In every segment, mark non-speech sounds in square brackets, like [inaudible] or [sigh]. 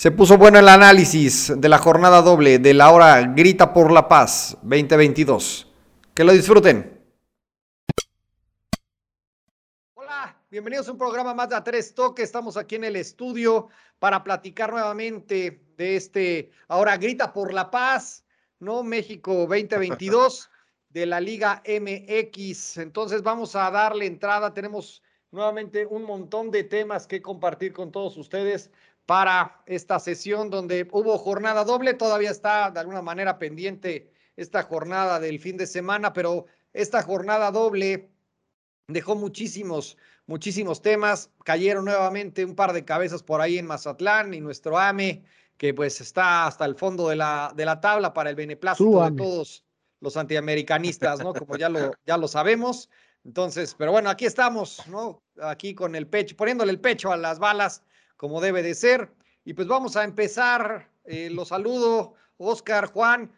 Se puso bueno el análisis de la jornada doble de la hora Grita por la Paz 2022. Que lo disfruten. Hola, bienvenidos a un programa más de A Tres Toques. Estamos aquí en el estudio para platicar nuevamente de este ahora Grita por la Paz, ¿no? México 2022 [laughs] de la Liga MX. Entonces vamos a darle entrada. Tenemos nuevamente un montón de temas que compartir con todos ustedes para esta sesión donde hubo jornada doble. Todavía está de alguna manera pendiente esta jornada del fin de semana, pero esta jornada doble dejó muchísimos, muchísimos temas. Cayeron nuevamente un par de cabezas por ahí en Mazatlán y nuestro AME, que pues está hasta el fondo de la, de la tabla para el beneplácito de todos los antiamericanistas, ¿no? Como ya lo, [laughs] ya lo sabemos. Entonces, pero bueno, aquí estamos, ¿no? Aquí con el pecho, poniéndole el pecho a las balas como debe de ser. Y pues vamos a empezar. Eh, los saludo, Oscar, Juan.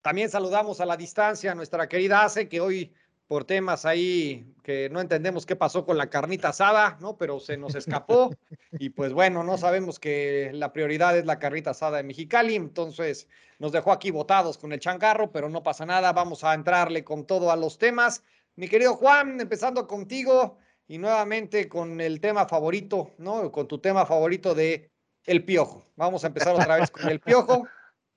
También saludamos a la distancia a nuestra querida Ace, que hoy por temas ahí que no entendemos qué pasó con la carnita asada, ¿no? Pero se nos escapó [laughs] y pues bueno, no sabemos que la prioridad es la carnita asada de Mexicali, entonces nos dejó aquí botados con el changarro, pero no pasa nada, vamos a entrarle con todo a los temas. Mi querido Juan, empezando contigo, y nuevamente con el tema favorito, ¿no? Con tu tema favorito de el piojo. Vamos a empezar otra vez con el piojo,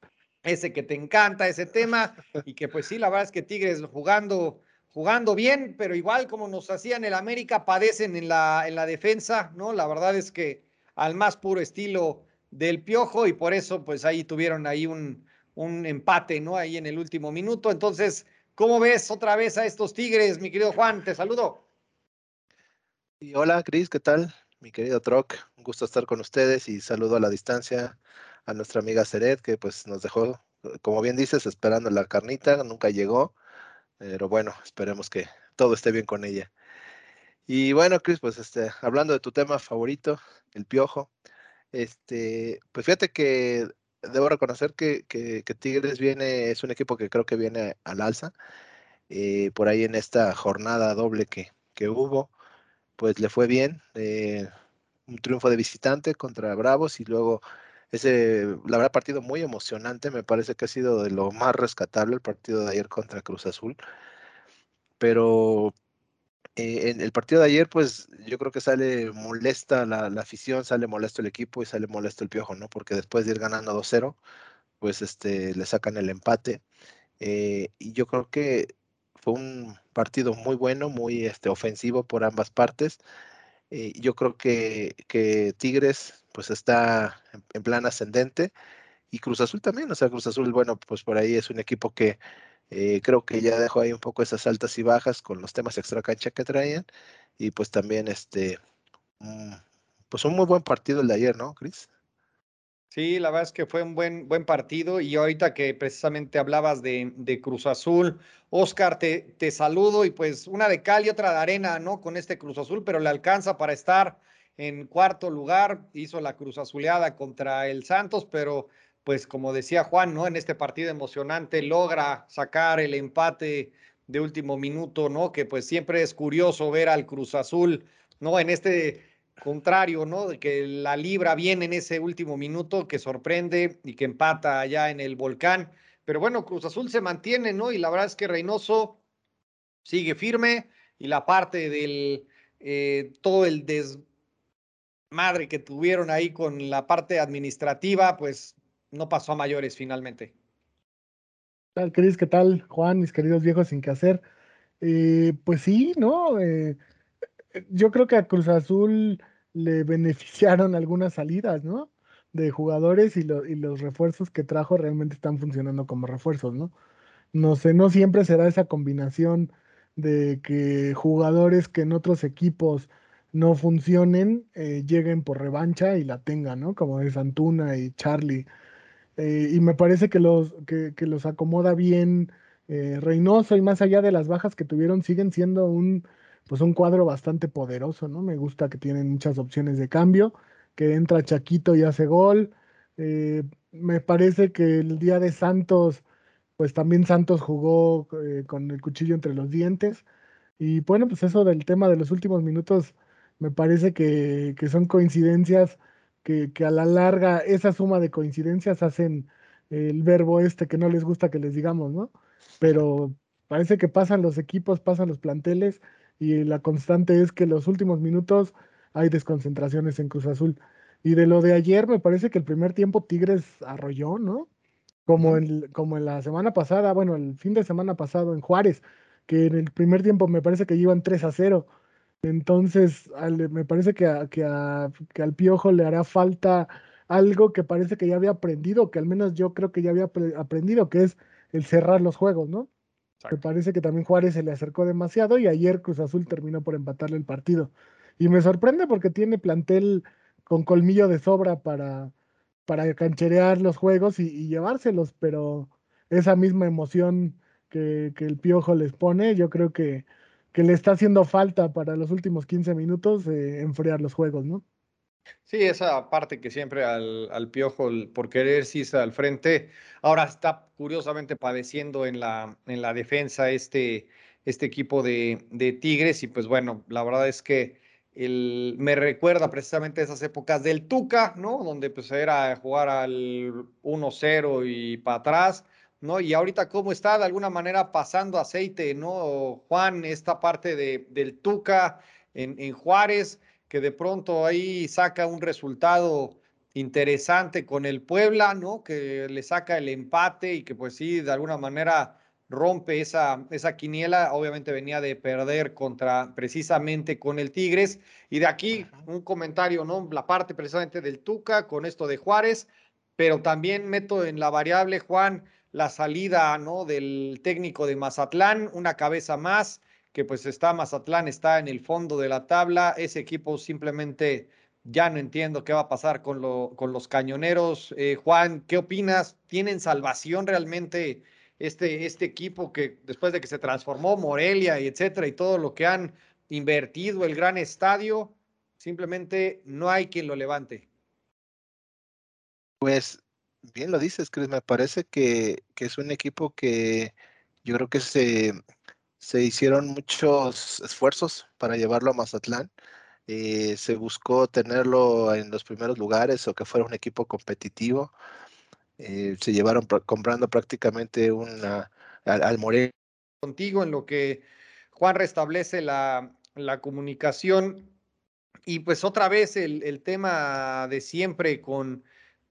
[laughs] ese que te encanta, ese tema, y que pues sí, la verdad es que Tigres jugando, jugando bien, pero igual como nos hacían el América, padecen en la, en la defensa, ¿no? La verdad es que al más puro estilo del piojo, y por eso pues ahí tuvieron ahí un, un empate, ¿no? Ahí en el último minuto. Entonces, ¿cómo ves otra vez a estos Tigres, mi querido Juan? Te saludo. Y hola, Cris, ¿qué tal? Mi querido Troc, un gusto estar con ustedes y saludo a la distancia a nuestra amiga Seret, que pues nos dejó, como bien dices, esperando la carnita, nunca llegó, pero bueno, esperemos que todo esté bien con ella. Y bueno, Cris, pues este, hablando de tu tema favorito, el piojo, este, pues fíjate que debo reconocer que, que, Tigres viene, es un equipo que creo que viene al alza, eh, por ahí en esta jornada doble que, que hubo pues le fue bien. Eh, un triunfo de visitante contra Bravos y luego ese, la verdad, partido muy emocionante. Me parece que ha sido de lo más rescatable el partido de ayer contra Cruz Azul. Pero eh, en el partido de ayer, pues yo creo que sale molesta la, afición, sale molesto el equipo y sale molesto el piojo, ¿no? Porque después de ir ganando 2-0, pues este, le sacan el empate. Eh, y yo creo que fue un partido muy bueno, muy este, ofensivo por ambas partes. Eh, yo creo que, que, Tigres pues está en, plan ascendente y Cruz Azul también, o sea, Cruz Azul, bueno, pues por ahí es un equipo que eh, creo que ya dejó ahí un poco esas altas y bajas con los temas extra cancha que traían y pues también este, pues un muy buen partido el de ayer, ¿no, Cris? Sí, la verdad es que fue un buen, buen partido y ahorita que precisamente hablabas de, de Cruz Azul, Oscar, te, te, saludo y pues una de cal y otra de arena, ¿no? Con este Cruz Azul, pero le alcanza para estar en cuarto lugar, hizo la Cruz Azuleada contra el Santos, pero pues como decía Juan, ¿no? En este partido emocionante logra sacar el empate de último minuto, ¿no? Que pues siempre es curioso ver al Cruz Azul, ¿no? En este contrario, ¿no? De que la libra viene en ese último minuto, que sorprende y que empata allá en el volcán. Pero bueno, Cruz Azul se mantiene, ¿no? Y la verdad es que Reynoso sigue firme y la parte del eh, todo el desmadre que tuvieron ahí con la parte administrativa, pues no pasó a mayores finalmente. ¿Qué tal, Cris? ¿Qué tal, Juan? Mis queridos viejos sin qué hacer. Eh, pues sí, ¿no? Eh, yo creo que a Cruz Azul le beneficiaron algunas salidas, ¿no? De jugadores y, los refuerzos que trajo realmente están funcionando como refuerzos, ¿no? No sé, no siempre será esa combinación de que jugadores que en otros equipos no funcionen, eh, lleguen por revancha y la tengan, ¿no? Como es Antuna y Charlie. Eh, y me parece que los, que, los acomoda bien eh, Reynoso y más allá de las bajas que tuvieron, siguen siendo un, pues un cuadro bastante poderoso, ¿no? Me gusta que tienen muchas opciones de cambio, que entra Chaquito y hace gol. Eh, me parece que el día de Santos, pues también Santos jugó eh, con el cuchillo entre los dientes. Y bueno, pues eso del tema de los últimos minutos, me parece que, son coincidencias que, que a la larga esa suma de coincidencias hacen el verbo este que no les gusta que les digamos, ¿no? Pero parece que pasan los equipos, pasan los planteles y la constante es que los últimos minutos hay desconcentraciones en Cruz Azul. Y de lo de ayer, me parece que el primer tiempo Tigres arrolló, ¿no? Como, en, como en la semana pasada, bueno, el fin de semana pasado en Juárez, que en el primer tiempo me parece que iban 3 a 0. Entonces, me parece que, que, que al Piojo le hará falta algo que parece que ya había aprendido, que al menos yo creo que ya había aprendido, que es el cerrar los juegos, ¿no? Me parece que también Juárez se le acercó demasiado y ayer Cruz Azul terminó por empatarle el partido. Y me sorprende porque tiene plantel con colmillo de sobra para, para cancherear los juegos y, llevárselos, pero esa misma emoción que, el piojo les pone, yo creo que, le está haciendo falta para los últimos 15 minutos eh, enfriar los juegos, ¿no? Sí, esa parte que siempre al, Piojo, por querer irse al frente, ahora está curiosamente padeciendo en la, en la defensa este, este equipo de, de Tigres y pues bueno, la verdad es que me recuerda precisamente esas épocas del Tuca, ¿no? Donde pues era jugar al 1-0 y para atrás, ¿no? Y ahorita cómo está de alguna manera pasando aceite, ¿no? Juan, esta parte de, del Tuca en, en Juárez que de pronto ahí saca un resultado interesante con el Puebla, ¿no? Que le saca el empate y que pues sí, de alguna manera rompe esa, esa quiniela. Obviamente venía de perder contra precisamente con el Tigres. Y de aquí un comentario, ¿no? La parte precisamente del Tuca con esto de Juárez, pero también meto en la variable, Juan, la salida, ¿no? Del técnico de Mazatlán, una cabeza más que pues está Mazatlán, está en el fondo de la tabla. Ese equipo simplemente ya no entiendo qué va a pasar con, lo, con los cañoneros. Eh, Juan, ¿qué opinas? ¿Tienen salvación realmente este, este equipo que después de que se transformó Morelia y etcétera y todo lo que han invertido el gran estadio, simplemente no hay quien lo levante? Pues bien lo dices, Chris, me parece que, que es un equipo que yo creo que se se hicieron muchos esfuerzos para llevarlo a Mazatlán. Eh, se buscó tenerlo en los primeros lugares o que fuera un equipo competitivo. Eh, se llevaron comprando prácticamente una, al, al Contigo en lo que Juan restablece la, la comunicación y pues otra vez el, el tema de siempre con,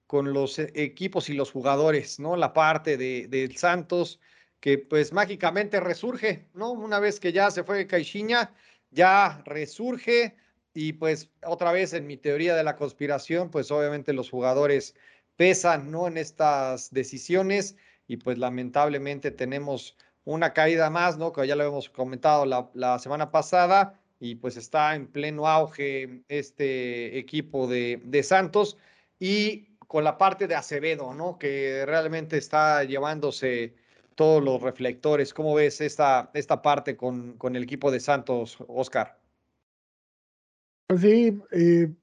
con los equipos y los jugadores, ¿no? La parte de, de Santos que pues mágicamente resurge, ¿no? Una vez que ya se fue Caixinha, ya resurge y pues otra vez en mi teoría de la conspiración, pues obviamente los jugadores pesan, ¿no? En estas decisiones y pues lamentablemente tenemos una caída más, ¿no? Que ya lo hemos comentado la, semana pasada y pues está en pleno auge este equipo de, de Santos y con la parte de Acevedo, ¿no? Que realmente está llevándose todos los reflectores. ¿Cómo ves esta, esta parte con, con el equipo de Santos, Oscar? Pues sí, eh,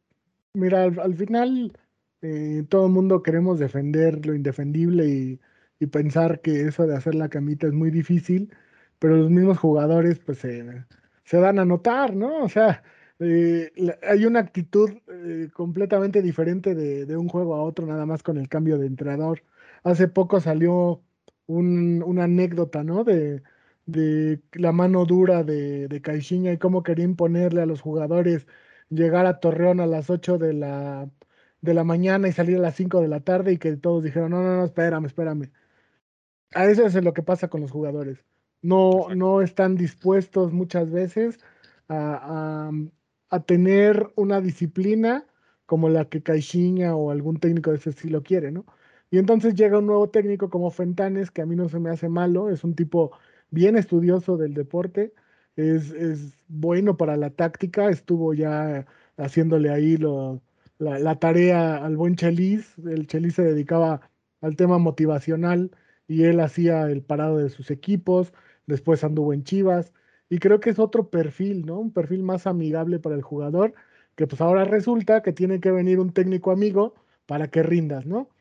mira, al, final eh, todo el mundo queremos defender lo indefendible y, pensar que eso de hacer la camita es muy difícil, pero los mismos jugadores pues se dan a notar, ¿no? O sea, eh, hay una actitud completamente diferente de, de, un juego a otro, nada más con el cambio de entrenador. Hace poco salió una anécdota, ¿no? De, de la mano dura de, de Caixinha y cómo quería imponerle a los jugadores llegar a Torreón a las 8 de la, de la mañana y salir a las 5 de la tarde y que todos dijeron, no, no, no, espérame, espérame. A eso es lo que pasa con los jugadores. No, no están dispuestos muchas veces a, a, tener una disciplina como la que Caixinha o algún técnico de ese estilo quiere, ¿no? Y entonces llega un nuevo técnico como Fentanes, que a mí no se me hace malo, es un tipo bien estudioso del deporte, es, es bueno para la táctica, estuvo ya haciéndole ahí lo, la, tarea al buen Chelis, el Chelis se dedicaba al tema motivacional y él hacía el parado de sus equipos, después anduvo en Chivas, y creo que es otro perfil, ¿no? Un perfil más amigable para el jugador, que pues ahora resulta que tiene que venir un técnico amigo para que rindas, ¿no?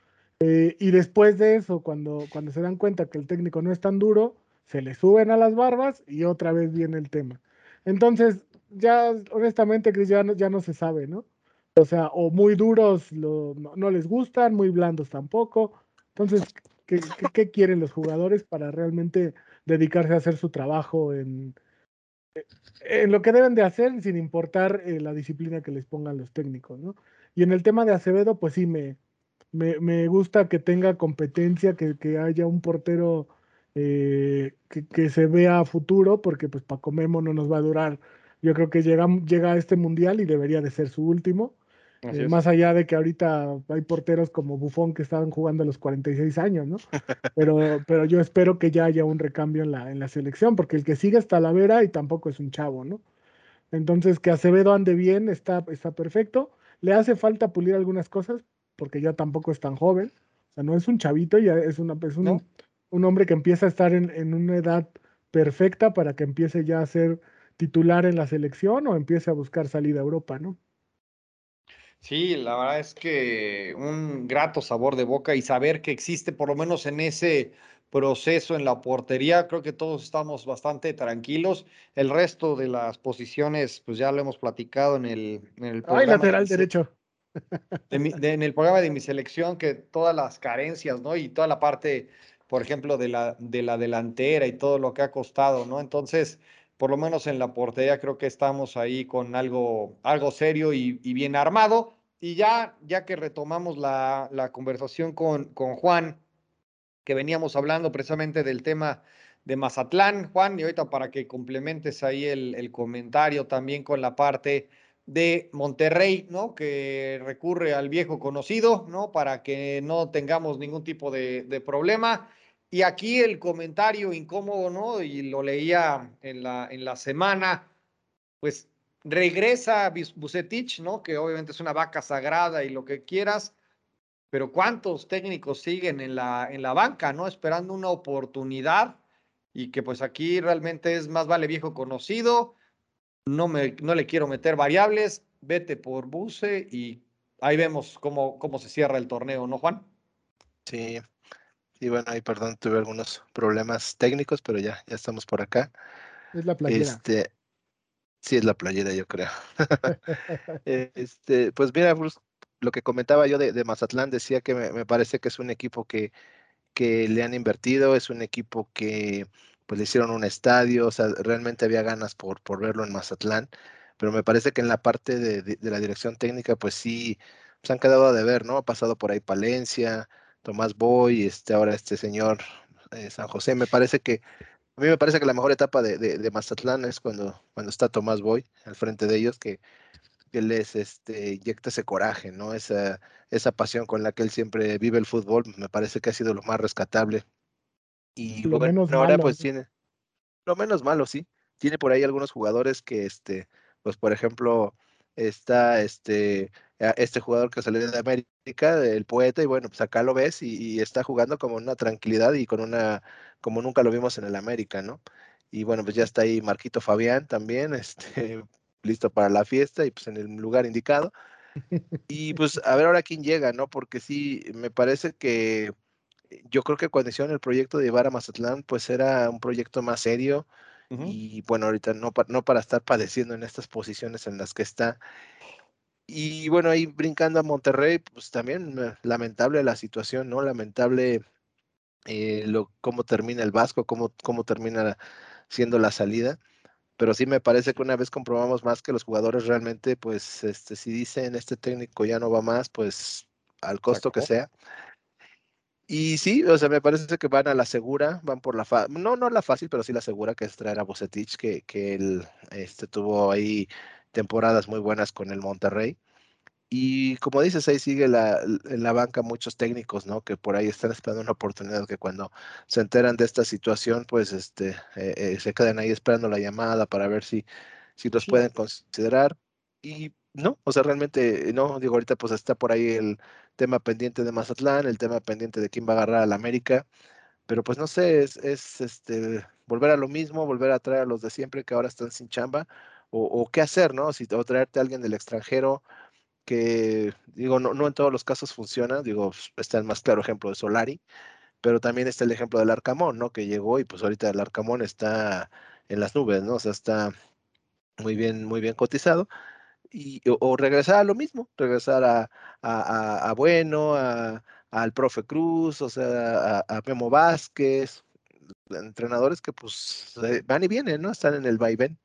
Eh, y después de eso, cuando, cuando se dan cuenta que el técnico no es tan duro, se le suben a las barbas y otra vez viene el tema. Entonces, ya honestamente, Chris, ya no, ya no se sabe, ¿no? O sea, o muy duros no, no, les gustan, muy blandos tampoco. Entonces, ¿qué, qué, quieren los jugadores para realmente dedicarse a hacer su trabajo en, en lo que deben de hacer sin importar eh, la disciplina que les pongan los técnicos, ¿no? Y en el tema de Acevedo, pues sí, me, me, me gusta que tenga competencia, que, que haya un portero eh, que, que, se vea a futuro, porque pues Paco Memo no nos va a durar. Yo creo que llega, llega a este mundial y debería de ser su último. Eh, más allá de que ahorita hay porteros como Bufón que estaban jugando a los 46 años, ¿no? [laughs] Pero, pero yo espero que ya haya un recambio en la, en la selección, porque el que sigue está la vera y tampoco es un chavo, ¿no? Entonces, que Acevedo ande bien está, está perfecto. Le hace falta pulir algunas cosas, porque ya tampoco es tan joven. O sea, no es un chavito, ya es, una, es un, un hombre que empieza a estar en, en una edad perfecta para que empiece ya a ser titular en la selección o empiece a buscar salida a Europa, ¿no? Sí, la verdad es que un grato sabor de boca y saber que existe por lo menos en ese proceso en la portería, creo que todos estamos bastante tranquilos. El resto de las posiciones, pues ya lo hemos platicado en el, en el programa. Ay, lateral derecho. En el programa de mi selección, que todas las carencias, ¿no? Y toda la parte, por ejemplo, de la, de la delantera y todo lo que ha costado, ¿no? Entonces, por lo menos en la portería creo que estamos ahí con algo, algo serio y, bien armado. Y ya, ya que retomamos la, la conversación con, con Juan, que veníamos hablando precisamente del tema de Mazatlán, Juan, y ahorita para que complementes ahí el, el, comentario también con la parte de Monterrey, ¿no? Que recurre al viejo conocido, ¿no? Para que no tengamos ningún tipo de, problema. Y aquí el comentario incómodo, ¿no? Y lo leía en la, en la semana, pues regresa Bucetich, ¿no? Que obviamente es una vaca sagrada y lo que quieras, pero ¿cuántos técnicos siguen en la, en la banca, ¿no? Esperando una oportunidad y que pues aquí realmente es más vale viejo conocido, no, me, no le quiero meter variables, vete por Buce y ahí vemos cómo, cómo se cierra el torneo, ¿no, Juan? Sí, y bueno, ahí perdón, tuve algunos problemas técnicos, pero ya, ya estamos por acá. Es la playera. Este, sí, es la playera, yo creo. [laughs] [laughs] este, pues mira, Bruce, lo que comentaba yo de, Mazatlán, decía que me, parece que es un equipo que, que le han invertido, es un equipo que pues le hicieron un estadio, o sea, realmente había ganas por, por verlo en Mazatlán, pero me parece que en la parte de, de, la dirección técnica, pues sí, se pues han quedado a deber, ¿no? Ha pasado por ahí Palencia, Tomás Boy, este, ahora este señor eh, San José. Me parece que, a mí me parece que la mejor etapa de, de, Mazatlán es cuando, cuando está Tomás Boy al frente de ellos, que, que les este, inyecta ese coraje, ¿no? Esa, esa pasión con la que él siempre vive el fútbol, me parece que ha sido lo más rescatable. Y lo menos ahora pues tiene, lo menos malo, sí. Tiene por ahí algunos jugadores que, este, pues por ejemplo, está este este jugador que salió de América, el poeta, y bueno, pues acá lo ves y, está jugando como una tranquilidad y con una, como nunca lo vimos en el América, ¿no? Y bueno, pues ya está ahí Marquito Fabián también, [laughs] este, listo para la fiesta y pues en el lugar indicado. [laughs] Y pues a ver ahora quién llega, ¿no? Porque sí, me parece que yo creo que cuando hicieron el proyecto de llevar a Mazatlán, pues era un proyecto más serio. Y bueno, ahorita no, no para estar padeciendo en estas posiciones en las que está. Y bueno, ahí brincando a Monterrey, pues también eh, lamentable la situación, ¿no? Lamentable eh, lo, cómo termina el Vasco, cómo, cómo termina siendo la salida. Pero sí me parece que una vez comprobamos más que los jugadores realmente, pues, este, si dicen este técnico ya no va más, pues al costo que sea. Y sí, o sea, me parece que van a la segura, van por la fácil, no, no la fácil, pero sí la segura, que es traer a Bocetich, que, que él este, tuvo ahí temporadas muy buenas con el Monterrey. Y como dices, ahí sigue la, en la banca muchos técnicos, ¿no? Que por ahí están esperando una oportunidad que cuando se enteran de esta situación, pues este, eh, eh, se quedan ahí esperando la llamada para ver si, si los pueden considerar. Y no, o sea, realmente no, digo, ahorita pues está por ahí el tema pendiente de Mazatlán, el tema pendiente de quién va a agarrar al América, pero pues no sé, es, es este, volver a lo mismo, volver a traer a los de siempre que ahora están sin chamba, o, qué hacer, ¿no? Si, o traerte a alguien del extranjero que, digo, no, en todos los casos funciona, digo, está el más claro ejemplo de Solari, pero también está el ejemplo del Arcamón, ¿no? Que llegó y pues ahorita el Arcamón está en las nubes, ¿no? O sea, está muy bien, muy bien cotizado. Y, o, regresar a lo mismo, regresar a, a, a Bueno, a, al profe Cruz, o sea, a, Memo Vázquez, entrenadores que pues van y vienen, ¿no? Están en el vaivén.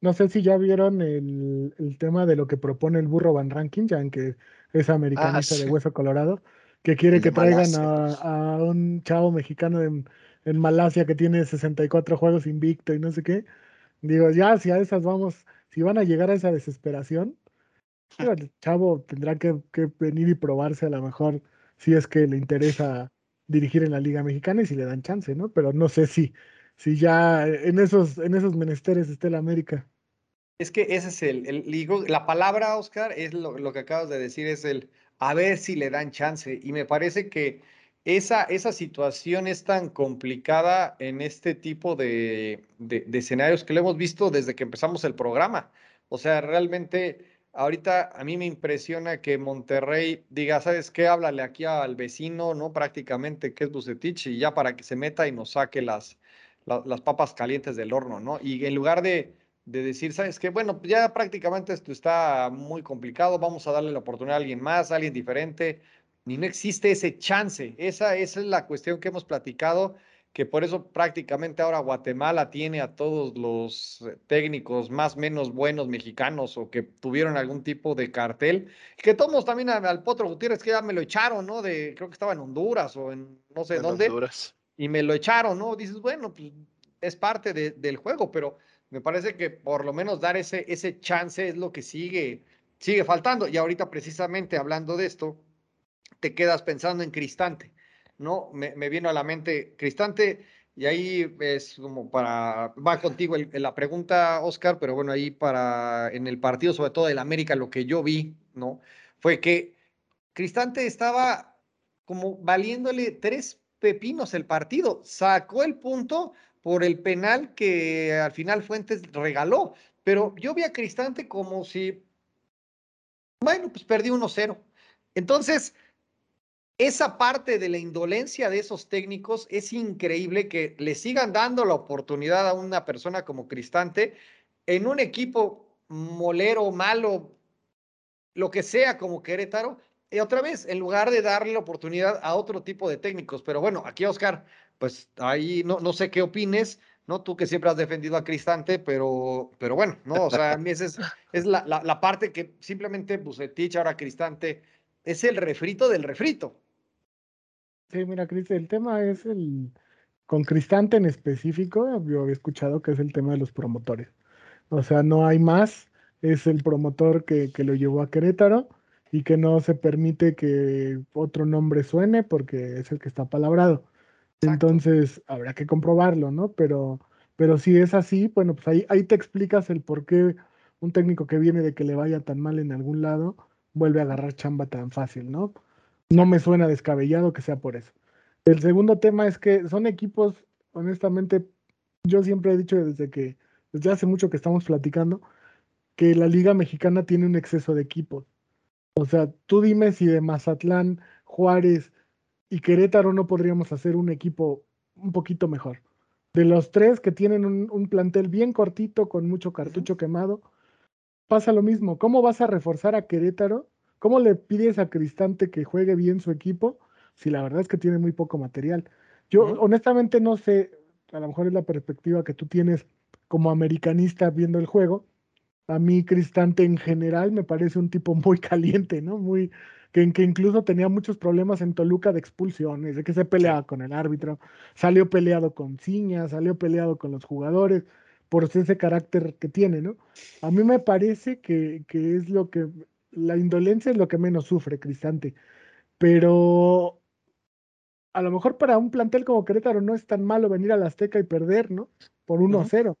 No sé si ya vieron el, tema de lo que propone el burro Van Ranking, ya que es americanista de Hueso Colorado, que quiere que traigan a, un chavo mexicano en, en, Malasia que tiene 64 juegos invicto y no sé qué. Digo, ya, si a esas vamos, si van a llegar a esa desesperación, el chavo tendrá que, que, venir y probarse a lo mejor si es que le interesa dirigir en la Liga Mexicana y si le dan chance, ¿no? Pero no sé si, si ya en esos, en esos menesteres esté la América. Es que ese es el, el la palabra, Oscar, es lo, lo, que acabas de decir, es el a ver si le dan chance. Y me parece que esa, esa situación es tan complicada en este tipo de, de, escenarios que lo hemos visto desde que empezamos el programa. O sea, realmente ahorita a mí me impresiona que Monterrey diga, ¿sabes qué? Háblale aquí al vecino, ¿no? Prácticamente que es Bucetich y ya para que se meta y nos saque las, las papas calientes del horno, ¿no? Y en lugar de, de decir, ¿sabes qué? Bueno, ya prácticamente esto está muy complicado, vamos a darle la oportunidad a alguien más, a alguien diferente, ni no existe ese chance. Esa, esa es la cuestión que hemos platicado que por eso prácticamente ahora Guatemala tiene a todos los eh, técnicos más o menos buenos mexicanos o que tuvieron algún tipo de cartel, que tomos también al Potro Gutiérrez, que ya me lo echaron, ¿no? De, creo que estaba en Honduras o en no sé dónde. Honduras. Y me lo echaron, ¿no? Dices, bueno, pues es parte del juego, pero me parece que por lo menos dar ese, ese chance es lo que sigue, sigue faltando. Y ahorita precisamente hablando de esto, te quedas pensando en Cristante ¿no? Me, me vino a la mente Cristante y ahí es como para, va contigo la pregunta, Oscar, pero bueno, ahí para, en el partido, sobre todo del América, lo que yo vi, ¿no? Fue que Cristante estaba como valiéndole tres pepinos el partido, sacó el punto por el penal que al final Fuentes regaló, pero yo vi a Cristante como si, bueno, pues perdí 1-0. Entonces, esa parte de la indolencia de esos técnicos es increíble que le sigan dando la oportunidad a una persona como Cristante en un equipo molero, malo, lo que sea como Querétaro, y otra vez, en lugar de darle la oportunidad a otro tipo de técnicos. Pero bueno, aquí Oscar, pues ahí no, no sé qué opines, ¿no? Tú que siempre has defendido a Cristante, pero, pero bueno, ¿no? O sea, a mí esa es, es la, la, parte que simplemente Bucetich, ahora Cristante, es el refrito del refrito. Sí, mira, Cris, el tema es el, con Cristante en específico, yo había escuchado que es el tema de los promotores. O sea, no hay más, es el promotor que, que lo llevó a Querétaro y que no se permite que otro nombre suene porque es el que está palabrado. Entonces, habrá que comprobarlo, ¿no? Pero, pero si es así, bueno, pues ahí, ahí te explicas el por qué un técnico que viene de que le vaya tan mal en algún lado vuelve a agarrar chamba tan fácil, ¿no? No me suena descabellado que sea por eso. El segundo tema es que son equipos, honestamente, yo siempre he dicho desde que, desde hace mucho que estamos platicando, que la Liga Mexicana tiene un exceso de equipos. O sea, tú dime si de Mazatlán, Juárez y Querétaro no podríamos hacer un equipo un poquito mejor. De los tres que tienen un, un plantel bien cortito, con mucho cartucho quemado, pasa lo mismo. ¿Cómo vas a reforzar a Querétaro ¿Cómo le pides a Cristante que juegue bien su equipo si la verdad es que tiene muy poco material? Yo honestamente no sé, a lo mejor es la perspectiva que tú tienes como americanista viendo el juego. A mí Cristante en general me parece un tipo muy [laughs] caliente, ¿no? Muy que, que incluso tenía muchos problemas en Toluca de expulsiones, de que se peleaba con el árbitro, salió peleado con Ciña, salió peleado con los jugadores por ese carácter que tiene, ¿no? A mí me parece que, que es lo que la indolencia es lo que menos sufre Cristante, pero a lo mejor para un plantel como Querétaro no es tan malo venir a la Azteca y perder, ¿no? Por 1-0.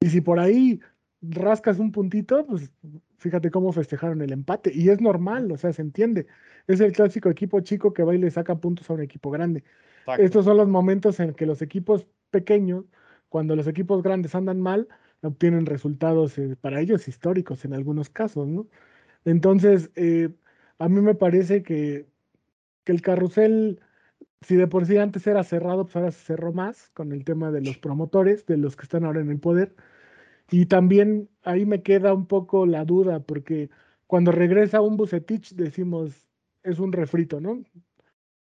Y si por ahí rascas un puntito, pues fíjate cómo festejaron el empate. Y es normal, o sea, se entiende. Es el clásico equipo chico que va y le saca puntos a un equipo grande. Estos son los momentos en que los equipos pequeños, cuando los equipos grandes andan mal, obtienen resultados eh, para ellos históricos en algunos casos, ¿no? Entonces, eh, a mí me parece que, el carrusel, si de por sí antes era cerrado, pues ahora se cerró más con el tema de los promotores, de los que están ahora en el poder. Y también ahí me queda un poco la duda, porque cuando regresa un Bucetich decimos, es un refrito, ¿no?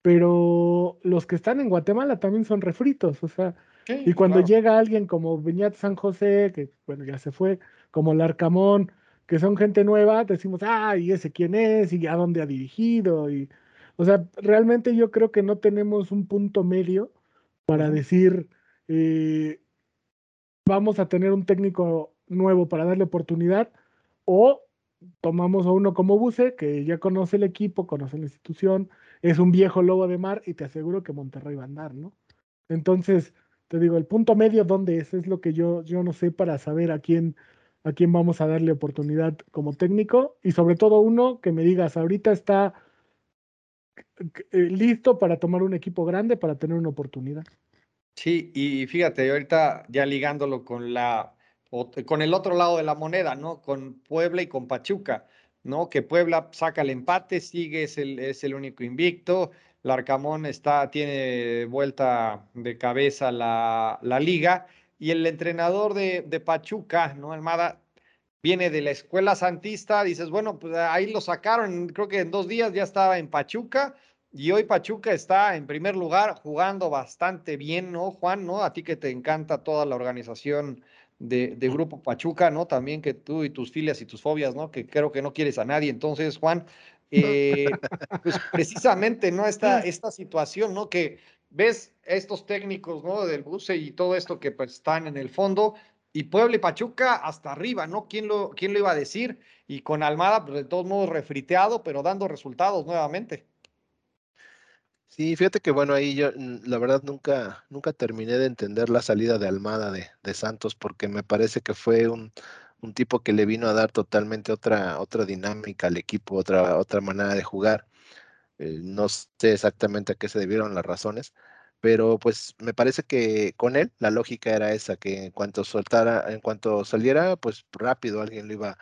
Pero los que están en Guatemala también son refritos, o sea, y cuando llega alguien como Viñat San José, que bueno, ya se fue, como Larcamón, que son gente nueva, decimos, ah, ¿y ese quién es? ¿Y a dónde ha dirigido? Y, o sea, realmente yo creo que no tenemos un punto medio para decir, eh, vamos a tener un técnico nuevo para darle oportunidad, o tomamos a uno como Buse, que ya conoce el equipo, conoce la institución, es un viejo lobo de mar y te aseguro que Monterrey va a andar, ¿no? Entonces, te digo, el punto medio, ¿dónde es? Es lo que yo, yo no sé para saber a quién a quién vamos a darle oportunidad como técnico y sobre todo uno que me digas, ahorita está eh, listo para tomar un equipo grande para tener una oportunidad. Sí, y fíjate, ahorita ya ligándolo con la con el otro lado de la moneda, ¿no? Con Puebla y con Pachuca, ¿no? Que Puebla saca el empate, sigue, es el, es el único invicto. Larcamón está, tiene vuelta de cabeza la, la liga y el entrenador de, Pachuca, ¿no? Almada, viene de la escuela santista, dices, bueno, pues ahí lo sacaron, creo que en dos días ya estaba en Pachuca y hoy Pachuca está en primer lugar jugando bastante bien, ¿no, Juan? ¿No? A ti que te encanta toda la organización de, Grupo Pachuca, ¿no? También que tú y tus filias y tus fobias, ¿no? Que creo que no quieres a nadie. Entonces, Juan, [laughs] eh, pues precisamente, ¿no? Esta, esta situación, ¿no? Que ves estos técnicos, ¿no? Del buce y todo esto que pues, están en el fondo, y Puebla y Pachuca hasta arriba, ¿no? ¿Quién lo, quién lo iba a decir? Y con Almada, pues de todos modos, refriteado, pero dando resultados nuevamente. Sí, fíjate que bueno, ahí yo la verdad nunca, nunca terminé de entender la salida de Almada de, de Santos, porque me parece que fue un, un, tipo que le vino a dar totalmente otra, otra dinámica al equipo, otra, otra manera de jugar. Eh, no sé exactamente a qué se debieron las razones, pero pues me parece que con él la lógica era esa, que en cuanto soltara, en cuanto saliera, pues rápido alguien lo iba,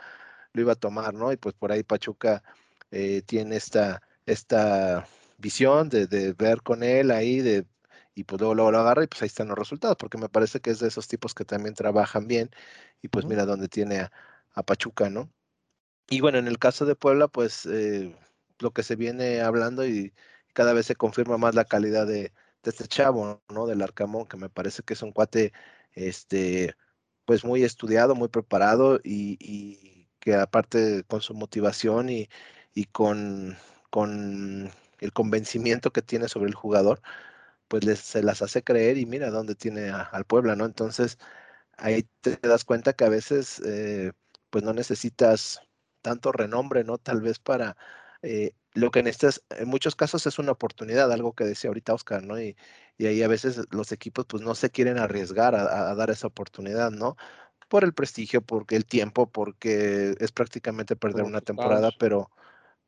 lo iba a tomar, ¿no? Y pues por ahí Pachuca eh, tiene esta, esta visión de, ver con él ahí, de, y pues luego, luego, lo agarra y pues ahí están los resultados, porque me parece que es de esos tipos que también trabajan bien, y pues mira dónde tiene a, a, Pachuca, ¿no? Y bueno, en el caso de Puebla, pues eh, lo que se viene hablando y cada vez se confirma más la calidad de, este chavo, ¿no? Del Arcamón, que me parece que es un cuate, este, pues muy estudiado, muy preparado y, que aparte con su motivación y, con, el convencimiento que tiene sobre el jugador, pues se las hace creer y mira dónde tiene al Puebla, ¿no? Entonces ahí te das cuenta que a veces, eh, pues no necesitas tanto renombre, ¿no? Tal vez para eh, lo que necesitas en muchos casos es una oportunidad, algo que decía ahorita Oscar, ¿no? Y, y ahí a veces los equipos pues no se quieren arriesgar a, dar esa oportunidad, ¿no? Por el prestigio, porque el tiempo, porque es prácticamente perder una temporada, pero,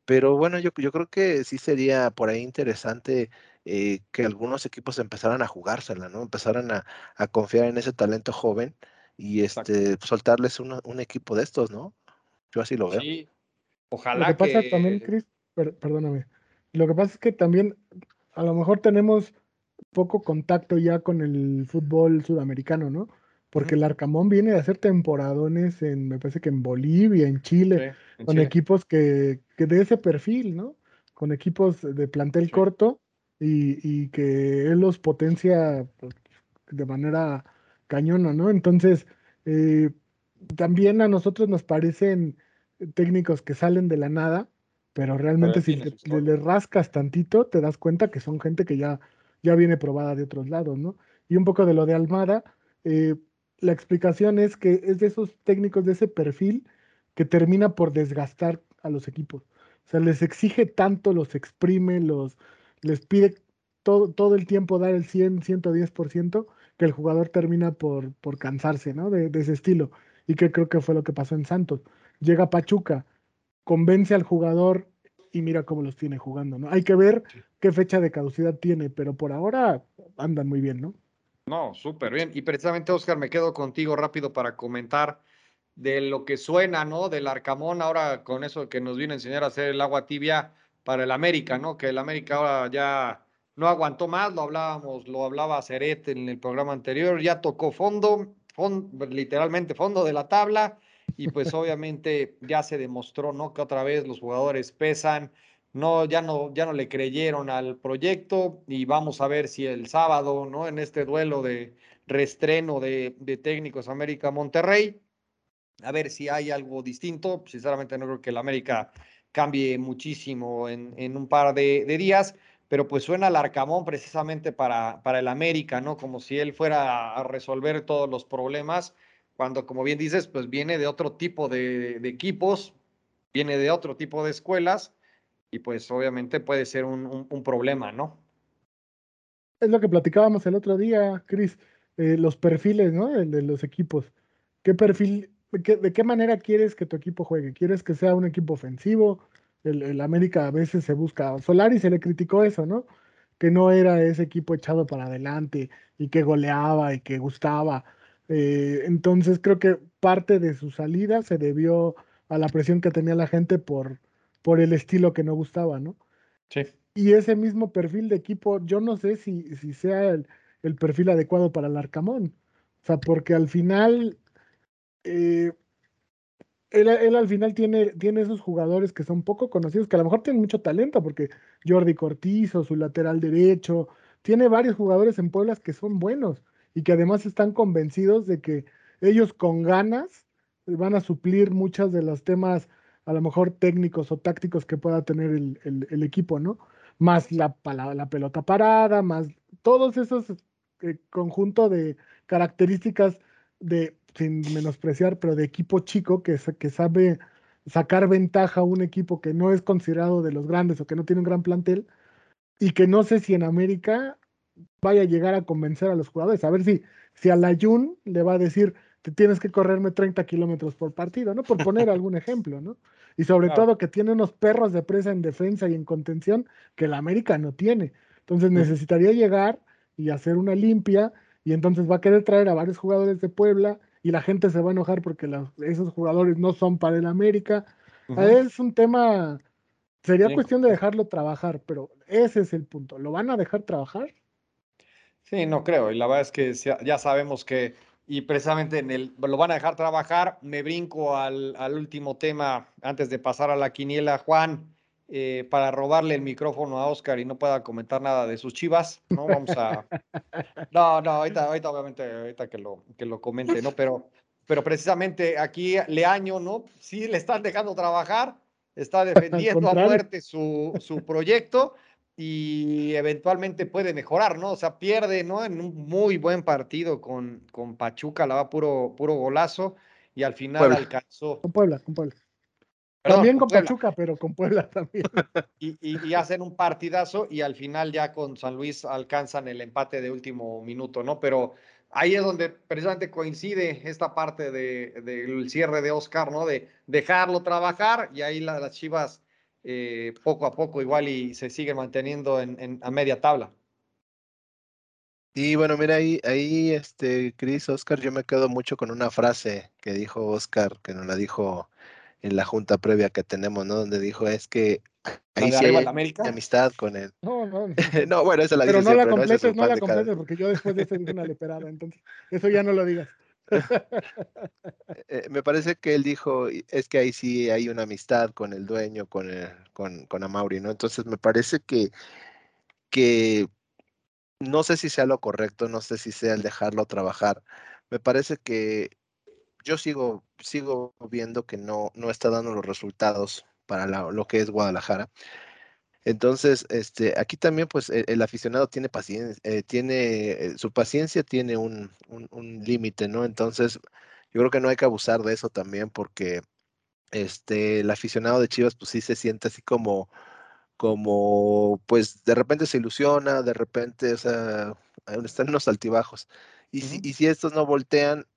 pero bueno, yo, yo creo que sí sería por ahí interesante eh, que algunos equipos empezaran a jugársela, ¿no? Empezaran a, a confiar en ese talento joven y este, soltarles un equipo de estos, ¿no? Yo así lo veo. Sí, Ojalá lo que, pasa también, Chris, perdóname, lo que pasa es que también a lo mejor tenemos poco contacto ya con el fútbol sudamericano, ¿no? Porque el Arcamón viene de hacer temporadones en, me parece que en Bolivia, en Chile, con equipos que, que, de ese perfil, ¿no? Con equipos de plantel corto y, y, que él los potencia pues, de manera cañona, ¿no? Entonces, eh, también a nosotros nos parecen técnicos que salen de la nada, pero realmente si le, rascas tantito, te das cuenta que son gente que ya, ya viene probada de otros lados, ¿no? Y un poco de lo de Almada, eh, la explicación es que es de esos técnicos de ese perfil que termina por desgastar a los equipos. O sea, les exige tanto, los exprime, los, les pide todo, todo el tiempo dar el 100, 110%, que el jugador termina por, por cansarse, ¿no? De, de ese estilo. Y que creo que fue lo que pasó en Santos llega Pachuca, convence al jugador y mira cómo los tiene jugando, ¿no? Hay que ver qué fecha de caducidad tiene, pero por ahora andan muy bien, ¿no? No, súper bien. Y precisamente, Oscar, me quedo contigo rápido para comentar de lo que suena, ¿no? Del Arcamón, ahora con eso que nos viene a enseñar a hacer el agua tibia para el América, ¿no? Que el América ahora ya no aguantó más, lo hablábamos, lo hablaba Ceret en el programa anterior, ya tocó fondo, literalmente fondo de la tabla y pues obviamente ya se demostró, ¿no? Que otra vez los jugadores pesan, no, ya no, ya no le creyeron al proyecto y vamos a ver si el sábado, ¿no? En este duelo de reestreno de, de técnicos América Monterrey, a ver si hay algo distinto. Sinceramente no creo que el América cambie muchísimo en, en un par de, días, pero pues suena al Arcamón precisamente para, para el América, ¿no? Como si él fuera a resolver todos los problemas, cuando como bien dices, pues viene de otro tipo de, equipos, viene de otro tipo de escuelas y pues obviamente puede ser un, un, problema, ¿no? Es lo que platicábamos el otro día, Cris, eh, los perfiles, ¿no? De, de, los equipos. ¿Qué perfil, de qué, de qué manera quieres que tu equipo juegue? ¿Quieres que sea un equipo ofensivo? El, el, América a veces se busca. Solari se le criticó eso, ¿no? Que no era ese equipo echado para adelante y que goleaba y que gustaba. Eh, entonces creo que parte de su salida se debió a la presión que tenía la gente por, por el estilo que no gustaba, ¿no? Sí. Y ese mismo perfil de equipo, yo no sé si, si sea el, el perfil adecuado para el Arcamón. O sea, porque al final, eh, él, él, al final tiene, tiene esos jugadores que son poco conocidos, que a lo mejor tienen mucho talento, porque Jordi Cortizo, su lateral derecho, tiene varios jugadores en Pueblas que son buenos y que además están convencidos de que ellos con ganas van a suplir muchos de los temas a lo mejor técnicos o tácticos que pueda tener el, el, equipo, ¿no? Más la, la, la, pelota parada, más todos esos eh, conjunto de características de, sin menospreciar, pero de equipo chico que, que sabe sacar ventaja a un equipo que no es considerado de los grandes o que no tiene un gran plantel y que no sé si en América vaya a llegar a convencer a los jugadores. A ver si, si a la Jun le va a decir, te tienes que correrme 30 kilómetros por partido, ¿no? Por poner [laughs] algún ejemplo, ¿no? Y sobre claro. todo que tiene unos perros de presa en defensa y en contención que la América no tiene. Entonces necesitaría llegar y hacer una limpia y entonces va a querer traer a varios jugadores de Puebla y la gente se va a enojar porque los, esos jugadores no son para el América. Uh -huh. Es un tema, sería sí. cuestión de dejarlo trabajar, pero ese es el punto. ¿Lo van a dejar trabajar? Sí, no creo. Y la verdad es que ya sabemos que, y precisamente en el, lo van a dejar trabajar. Me brinco al, al último tema antes de pasar a la quiniela, Juan. Eh, para robarle el micrófono a Oscar y no pueda comentar nada de sus chivas, ¿no? Vamos a. No, no, ahorita, ahorita obviamente, ahorita que lo, que lo comente, ¿no? Pero, pero precisamente aquí Leaño, ¿no? Sí le están dejando trabajar, está [laughs] defendiendo a muerte su, su proyecto y eventualmente puede mejorar, ¿no? O sea, pierde, ¿no? En un muy buen partido con, con Pachuca, la va puro, puro golazo y al final Puebla. alcanzó. Con Puebla, con Puebla. Perdón, también con, con Pachuca, pero con Puebla [laughs] también. Y, y, y, hacen un partidazo y al final ya con San Luis alcanzan el empate de último minuto, ¿no? Pero ahí es donde precisamente coincide esta parte del de, de cierre de Oscar, ¿no? De dejarlo trabajar y ahí la, las Chivas eh, poco a poco igual y se siguen manteniendo en, en, a media tabla. Y bueno, mira ahí, ahí este, Cris, Oscar, yo me quedo mucho con una frase que dijo Oscar, que nos la dijo en la junta previa que tenemos, ¿no? Donde dijo, es que ahí sí hay amistad con él. No, no, no. [laughs] no bueno, esa la Pero dice no siempre, la completes, ¿no? no la completes, porque yo después de eso dije una [laughs] leperada, entonces, eso ya no lo digas. [laughs] eh, me parece que él dijo, es que ahí sí hay una amistad con el dueño, con, el, con, con ¿no? Entonces me parece que, que no sé si sea lo correcto, no sé si sea el dejarlo trabajar. Me parece que yo sigo, sigo viendo que no, no está dando los resultados para lo que es Guadalajara. Entonces, este, aquí también, pues, el, el aficionado tiene paciencia, eh, tiene, eh, su paciencia tiene un, un, un límite, ¿no? Entonces, yo creo que no hay que abusar de eso también, porque este, el aficionado de Chivas, pues sí se siente así como, como, pues, de repente se ilusiona, de repente, o sea, están unos altibajos. Y, uh -huh. si, y si estos no voltean,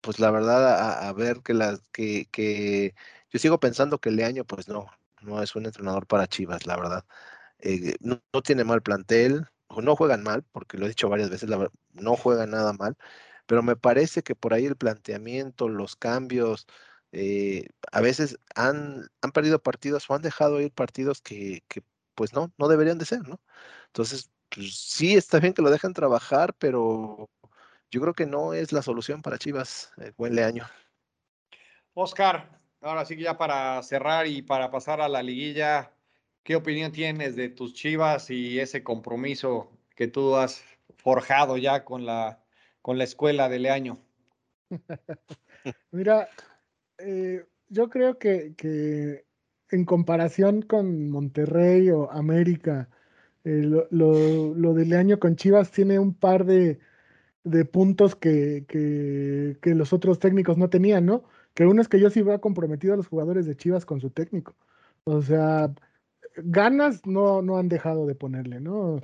pues la verdad, a, a ver que las que, que, yo sigo pensando que Leaño, pues no, no es un entrenador para Chivas, la verdad. Eh, no, tiene mal plantel, no juegan mal, porque lo he dicho varias veces, la no juegan nada mal, pero me parece que por ahí el planteamiento, los cambios, eh, a veces han, han perdido partidos o han dejado ir partidos que, que pues no, no deberían de ser, ¿no? Entonces, pues, sí está bien que lo dejen trabajar, pero yo creo que no es la solución para Chivas, el buen Leaño. Oscar, ahora sí que ya para cerrar y para pasar a la liguilla, ¿qué opinión tienes de tus Chivas y ese compromiso que tú has forjado ya con la, con la escuela de Leaño? [laughs] Mira, eh, yo creo que, que, en comparación con Monterrey o América, eh, lo, lo, lo, de Leaño con Chivas tiene un par de, de puntos que, que, que, los otros técnicos no tenían, ¿no? Que uno es que yo sí veo comprometido a los jugadores de Chivas con su técnico. O sea, ganas no, no han dejado de ponerle, ¿no?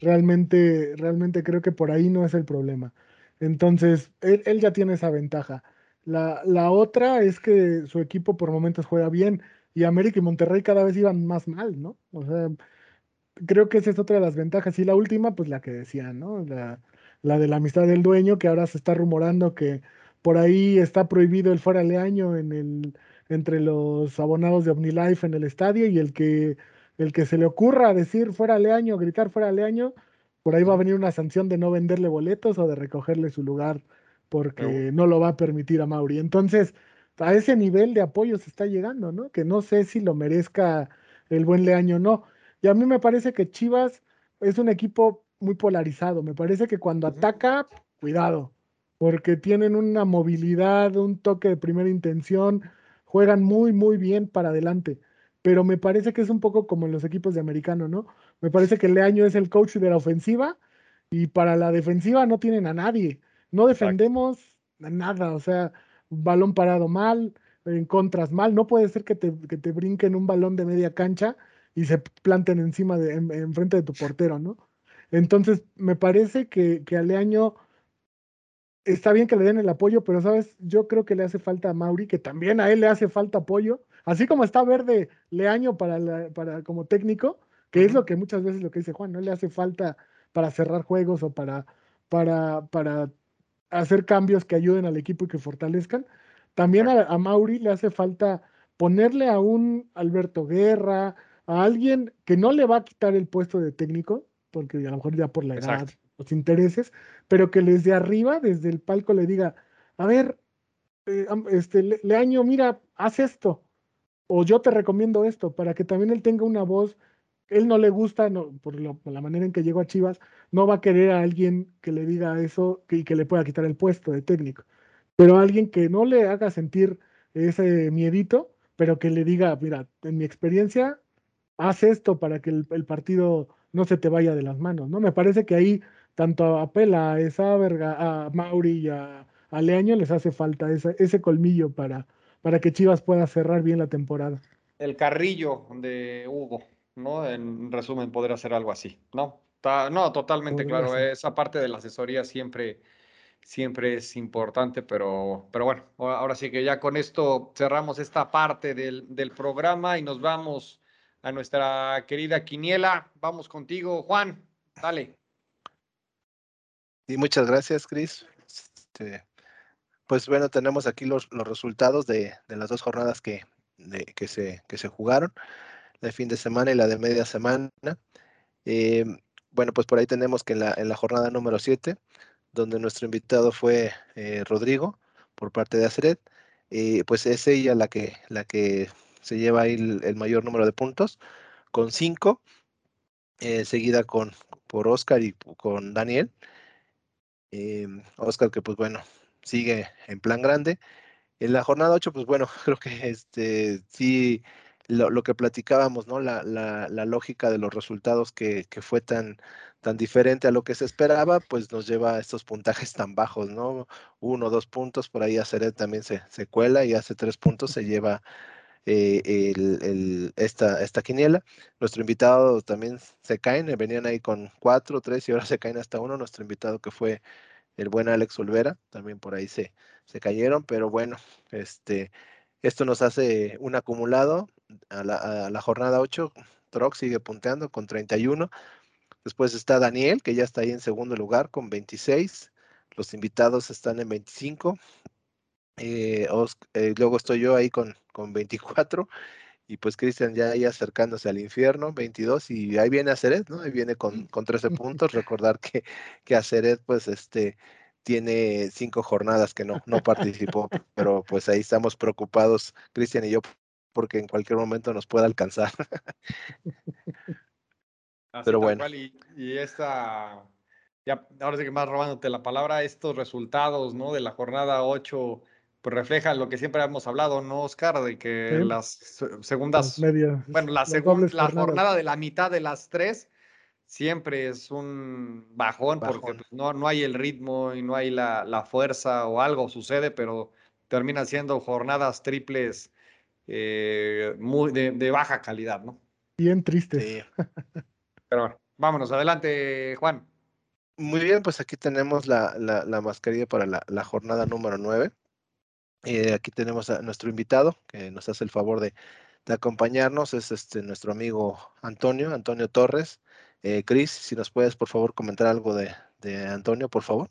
Realmente, realmente creo que por ahí no es el problema. Entonces, él, él ya tiene esa ventaja. La, la, otra es que su equipo por momentos juega bien y América y Monterrey cada vez iban más mal, ¿no? O sea, creo que esa es otra de las ventajas. Y la última, pues la que decían, ¿no? La, la de la amistad del dueño, que ahora se está rumorando que por ahí está prohibido el fuera de año en el, entre los abonados de OmniLife en el estadio y el que, el que se le ocurra decir fuera de año, gritar fuera de año, por ahí va a venir una sanción de no venderle boletos o de recogerle su lugar porque no lo va a permitir a Mauri. Entonces, a ese nivel de apoyo se está llegando, ¿no? Que no sé si lo merezca el buen Leaño o no. Y a mí me parece que Chivas es un equipo muy polarizado. Me parece que cuando ataca, cuidado, porque tienen una movilidad, un toque de primera intención, juegan muy, muy bien para adelante. Pero me parece que es un poco como en los equipos de americano, ¿no? Me parece que Leaño es el coach de la ofensiva y para la defensiva no tienen a nadie. No defendemos nada, o sea, balón parado mal, en contras mal. No puede ser que te, que te brinquen un balón de media cancha y se planten encima de, en, frente de tu portero, ¿no? Entonces, me parece que, que a Leaño está bien que le den el apoyo, pero sabes, yo creo que le hace falta a Mauri, que también a él le hace falta apoyo, así como está verde Leaño para, para como técnico, que es lo que muchas veces lo que dice Juan, no le hace falta para cerrar juegos o para, para, para hacer cambios que ayuden al equipo y que fortalezcan. También a, a Mauri le hace falta ponerle a un Alberto Guerra, a alguien que no le va a quitar el puesto de técnico, porque a lo mejor ya por la edad, los intereses, pero que desde arriba, desde el palco, le diga, a ver, eh, este, Leaño, mira, haz esto, o yo te recomiendo esto, para que también él tenga una voz. Él no le gusta, no, por, la manera en que llegó a Chivas, no va a querer a alguien que le diga eso y que le pueda quitar el puesto de técnico. Pero alguien que no le haga sentir ese miedito, pero que le diga, mira, en mi experiencia, haz esto para que el, el partido no se te vaya de las manos, ¿no? Me parece que ahí tanto a Pela, a esa verga, a Mauri y a, Leaño les hace falta ese, ese colmillo para, para que Chivas pueda cerrar bien la temporada. El carrillo de Hugo, ¿no? En resumen, poder hacer algo así, ¿no? Está, no, totalmente claro. Esa parte de la asesoría siempre, siempre es importante, pero, pero bueno, ahora sí que ya con esto cerramos esta parte del, del programa y nos vamos a nuestra querida Quiniela. Vamos contigo, Juan. Dale. Y muchas gracias, Cris. Este, pues bueno, tenemos aquí los, los resultados de, de, las dos jornadas que, que, se, que se jugaron, la de fin de semana y la de media semana. Eh, bueno, pues por ahí tenemos que en la, en la jornada número 7, donde nuestro invitado fue eh, Rodrigo, por parte de Aceret, eh, pues es ella la que, la que se lleva ahí el, mayor número de puntos, con cinco, eh, seguida con, por Oscar y con Daniel. Eh, Oscar que pues bueno, sigue en plan grande. En la jornada 8, pues bueno, [laughs] creo que este sí, lo, lo que platicábamos, ¿no? La, la, lógica de los resultados que, que, fue tan, tan diferente a lo que se esperaba, pues nos lleva a estos puntajes tan bajos, ¿no? Uno, dos puntos, por ahí Aceret también se, se cuela y hace tres puntos, se lleva eh, esta, esta quiniela. Nuestro invitado también se caen, eh, venían ahí con cuatro, tres y ahora se caen hasta uno. Nuestro invitado que fue el buen Alex Olvera, también por ahí se, se cayeron, pero bueno, este, esto nos hace un acumulado a la, jornada 8. Trox sigue punteando con 31. Después está Daniel, que ya está ahí en segundo lugar con 26. Los invitados están en 25. Eh, eh, luego estoy yo ahí con, con 24 y pues Cristian ya ahí acercándose al infierno, 22, y ahí viene Aceret, ¿no? Ahí viene con, con 13 [laughs] puntos. Recordar que, que Aceret, pues, este, tiene cinco jornadas que no, no participó, pero pues ahí estamos preocupados, Cristian y yo, porque en cualquier momento nos pueda alcanzar. [laughs] pero bueno. y, esta, ya ahora sí que más robándote la palabra, estos resultados, ¿no? De la jornada 8, pues reflejan lo que siempre hemos hablado, ¿no, Oscar? De que las segundas, bueno, la, segunda, la jornada de la mitad de las tres siempre es un bajón, porque pues, no, no hay el ritmo y no hay la, la, fuerza o algo sucede, pero termina siendo jornadas triples eh, muy de, baja calidad, ¿no? Bien triste. [laughs] pero bueno, vámonos, adelante, Juan. Muy bien, pues aquí tenemos la, la, mascarilla para la, jornada número 9. Eh, aquí tenemos a nuestro invitado que nos hace el favor de, de acompañarnos, es este nuestro amigo Antonio, Antonio Torres. Eh, Cris, si nos puedes por favor comentar algo de, Antonio, por favor.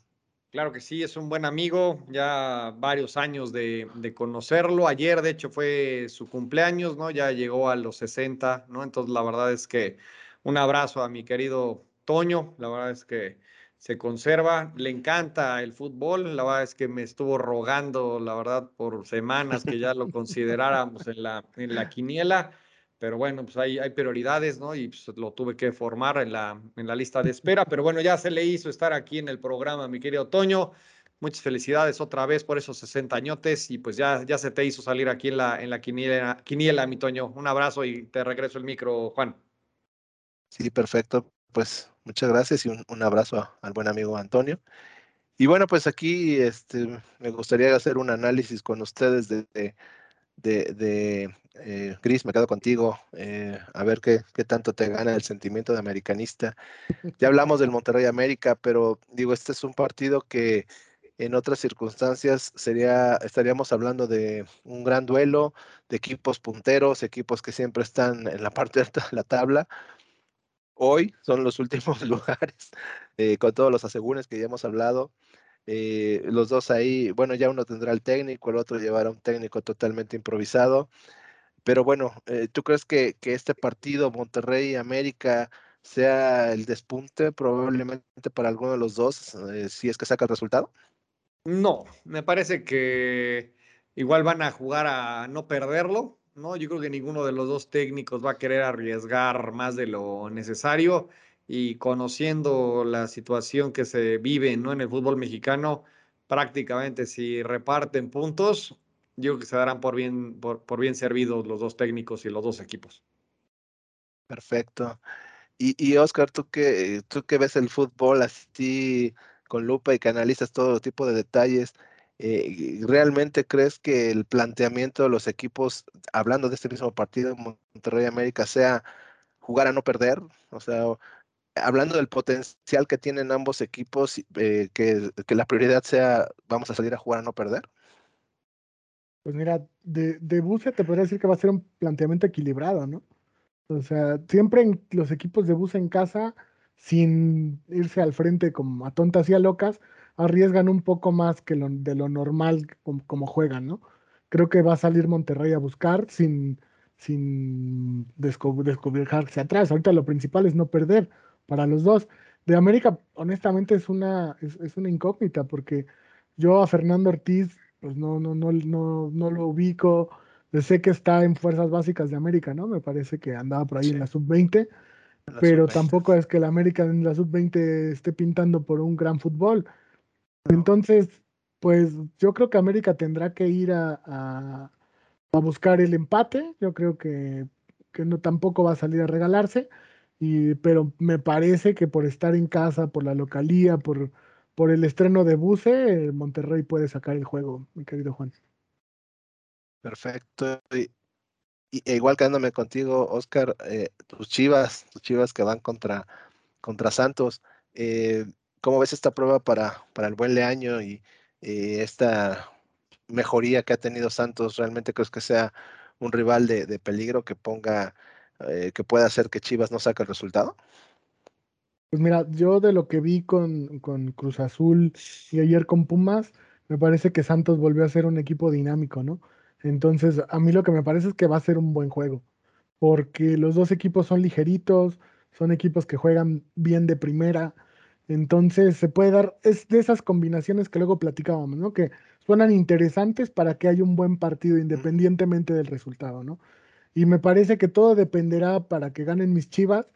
Claro que sí, es un buen amigo, ya varios años de, conocerlo. Ayer, de hecho, fue su cumpleaños, ¿no? Ya llegó a los 60, ¿no? Entonces, la verdad es que un abrazo a mi querido Toño, la verdad es que se conserva, le encanta el fútbol, la verdad es que me estuvo rogando, la verdad, por semanas que ya lo consideráramos en la, en la quiniela pero bueno, pues hay, hay prioridades, ¿no? Y pues lo tuve que formar en la, en la lista de espera, pero bueno, ya se le hizo estar aquí en el programa, mi querido Toño. Muchas felicidades otra vez por esos 60 añotes y pues ya, ya se te hizo salir aquí en la, en la quiniela, quiniela, mi Toño. Un abrazo y te regreso el micro, Juan. Sí, perfecto. Pues muchas gracias y un, un abrazo al buen amigo Antonio. Y bueno, pues aquí este, me gustaría hacer un análisis con ustedes de, de, de eh, Chris, me quedo contigo, eh, a ver qué, qué, tanto te gana el sentimiento de americanista. Ya [laughs] hablamos del Monterrey América, pero digo, este es un partido que en otras circunstancias sería, estaríamos hablando de un gran duelo, de equipos punteros, equipos que siempre están en la parte alta de la tabla. Hoy son los últimos [laughs] lugares, eh, con todos los asegúnes que ya hemos hablado. Eh, los dos ahí, bueno, ya uno tendrá el técnico, el otro llevará un técnico totalmente improvisado. Pero bueno, eh, ¿tú crees que, que este partido Monterrey-América sea el despunte probablemente para alguno de los dos, si es que saca el resultado? No, me parece que igual van a jugar a no perderlo, ¿no? Yo creo que ninguno de los dos técnicos va a querer arriesgar más de lo necesario y conociendo la situación que se vive ¿no? en el fútbol mexicano, prácticamente si reparten puntos, yo creo que se darán por bien, por, bien servidos los dos técnicos y los dos equipos. Perfecto. Y, y Oscar, tú que, tú que ves el fútbol así con lupa y que analizas todo tipo de detalles, eh, ¿realmente crees que el planteamiento de los equipos, hablando de este mismo partido Monterrey América, sea jugar a no perder? O sea, hablando del potencial que tienen ambos equipos, eh, que, la prioridad sea vamos a salir a jugar a no perder? Pues mira, de, de Buse te podría decir que va a ser un planteamiento equilibrado, ¿no? O sea, siempre en los equipos de Buse en casa, sin irse al frente como a tontas y a locas, arriesgan un poco más que lo, de lo normal como, juegan, ¿no? Creo que va a salir Monterrey a buscar sin, sin descubrirse atrás. Ahorita lo principal es no perder para los dos. De América, honestamente, es una, es, una incógnita, porque yo a Fernando Ortiz, pues no, no, no, no, no lo ubico. Sé que está en Fuerzas Básicas de América, ¿no? Me parece que andaba por ahí en la sub-20, pero tampoco es que la América en la sub-20 esté pintando por un gran fútbol. Entonces, pues yo creo que América tendrá que ir a, a, a buscar el empate. Yo creo que, que, no tampoco va a salir a regalarse pero me parece que por estar en casa, por la localía, por, por el estreno de Buce, Monterrey puede sacar el juego, mi querido Juan. Perfecto. Y, e igual quedándome contigo, Oscar, eh, tus chivas, tus chivas que van contra, contra Santos, eh, ¿cómo ves esta prueba para, para el buen Leaño y eh, esta mejoría que ha tenido Santos? ¿Realmente crees que sea un rival de, de peligro que ponga eh, que pueda hacer que Chivas no saque el resultado? Pues mira, yo de lo que vi con, con, Cruz Azul y ayer con Pumas, me parece que Santos volvió a ser un equipo dinámico, ¿no? Entonces, a mí lo que me parece es que va a ser un buen juego, porque los dos equipos son ligeritos, son equipos que juegan bien de primera, Entonces se puede dar, es de esas combinaciones que luego platicábamos, ¿no? Que suenan interesantes para que haya un buen partido independientemente del resultado, ¿no? Y me parece que todo dependerá para que ganen mis Chivas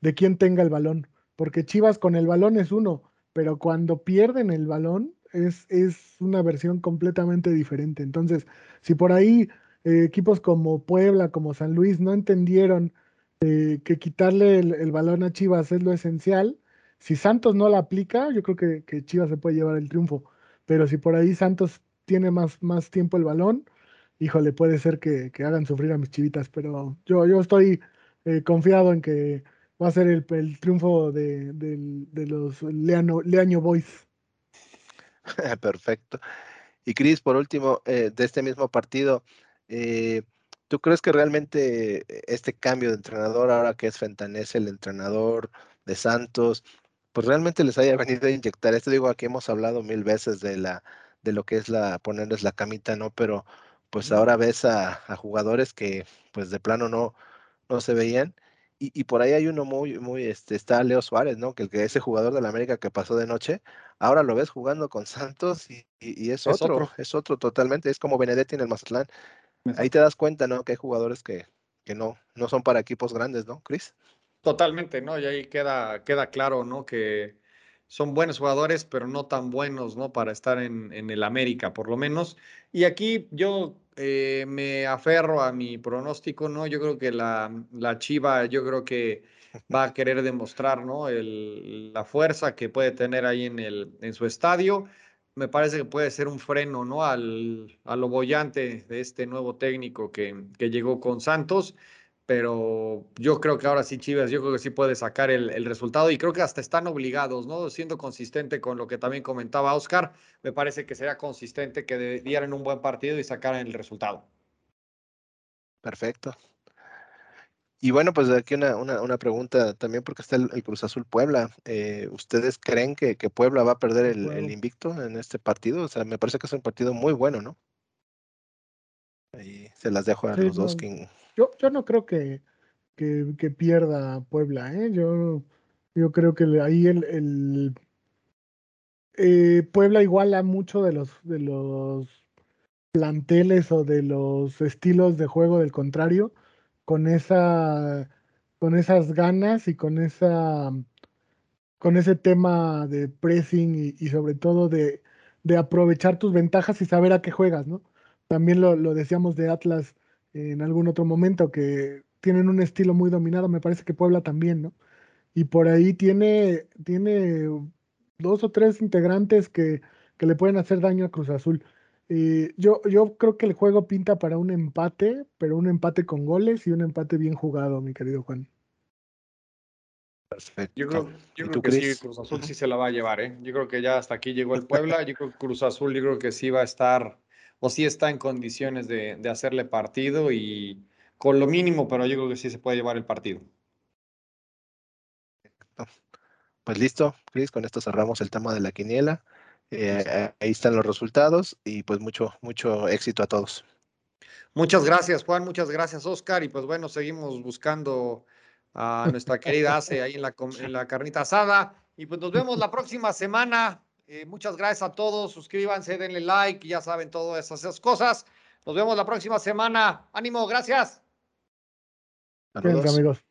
de quién tenga el balón, porque Chivas con el balón es uno, pero cuando pierden el balón es, es una versión completamente diferente. Entonces, si por ahí eh, equipos como Puebla, como San Luis no entendieron eh, que quitarle el, balón a Chivas es lo esencial, si Santos no la aplica, yo creo que, Chivas se puede llevar el triunfo. Pero si por ahí Santos tiene más, más tiempo el balón, híjole, puede ser que, hagan sufrir a mis chivitas. Pero yo, yo estoy eh, confiado en que va a ser el, triunfo de, los Leano, Leaño Boys. [laughs] Perfecto. Y Cris, por último, de este mismo partido, eh, ¿Tú crees que realmente este cambio de entrenador, ahora que es Fentanés el entrenador de Santos, pues realmente les haya venido a inyectar esto? Digo, aquí hemos hablado mil veces de la de lo que es la ponerles la camita, ¿no? Pero pues ahora ves a, jugadores que pues de plano no, no se veían. Y, por ahí hay uno muy, muy, este, está Leo Suárez, ¿no? Que, que ese jugador de la América que pasó de noche, ahora lo ves jugando con Santos y, es, otro, es otro totalmente, es como Benedetti en el Mazatlán ahí te das cuenta, ¿no? Que hay jugadores que, que no, no son para equipos grandes, ¿no, Chris? Totalmente, ¿no? Y ahí queda, queda claro, ¿no? Que son buenos jugadores, pero no tan buenos, ¿no? Para estar en, en el América, por lo menos. Y aquí yo eh, me aferro a mi pronóstico, ¿no? Yo creo que la, la Chiva, yo creo que va a querer demostrar, ¿no? La fuerza que puede tener ahí en, el, en su estadio me parece que puede ser un freno, ¿no? Al, a bollante de este nuevo técnico que, que, llegó con Santos, pero yo creo que ahora sí Chivas, yo creo que sí puede sacar el, el, resultado y creo que hasta están obligados, ¿no? Siendo consistente con lo que también comentaba Oscar, me parece que sería consistente que dieran un buen partido y sacaran el resultado. Perfecto. Y bueno, pues aquí una, una, pregunta también porque está el, Cruz Azul Puebla. Eh, ¿Ustedes creen que, que, Puebla va a perder el, invicto en este partido? O sea, me parece que es un partido muy bueno, ¿no? Ahí se las dejo a los dos. Yo, yo no creo que, que, pierda Puebla, ¿eh? Yo, yo creo que ahí el, eh, Puebla iguala mucho de los, de los planteles o de los estilos de juego del contrario con esa con esas ganas y con esa con ese tema de pressing y, sobre todo de, aprovechar tus ventajas y saber a qué juegas, ¿no? También lo, decíamos de Atlas en algún otro momento, que tienen un estilo muy dominado, me parece que Puebla también, ¿no? Y por ahí tiene, tiene dos o tres integrantes que, que le pueden hacer daño a Cruz Azul. Eh, yo, yo creo que el juego pinta para un empate, pero un empate con goles y un empate bien jugado, mi querido Juan. Perfecto. Yo creo, que sí, Cruz Azul sí se la va a llevar, ¿eh? Yo creo que ya hasta aquí llegó el Puebla. Yo creo que Cruz Azul, yo creo que sí va a estar, o sí está en condiciones de, de hacerle partido y con lo mínimo, pero yo creo que sí se puede llevar el partido. Pues listo, Cris, con esto cerramos el tema de la quiniela. Eh, ahí están los resultados y pues mucho, mucho éxito a todos. Muchas gracias, Juan. Muchas gracias, Oscar. Y pues bueno, seguimos buscando a nuestra querida Ace ahí en la, en la carnita asada. Y pues nos vemos la próxima semana. Eh, muchas gracias a todos. Suscríbanse, denle like, ya saben todas esas, cosas. Nos vemos la próxima semana. Ánimo, gracias. amigos.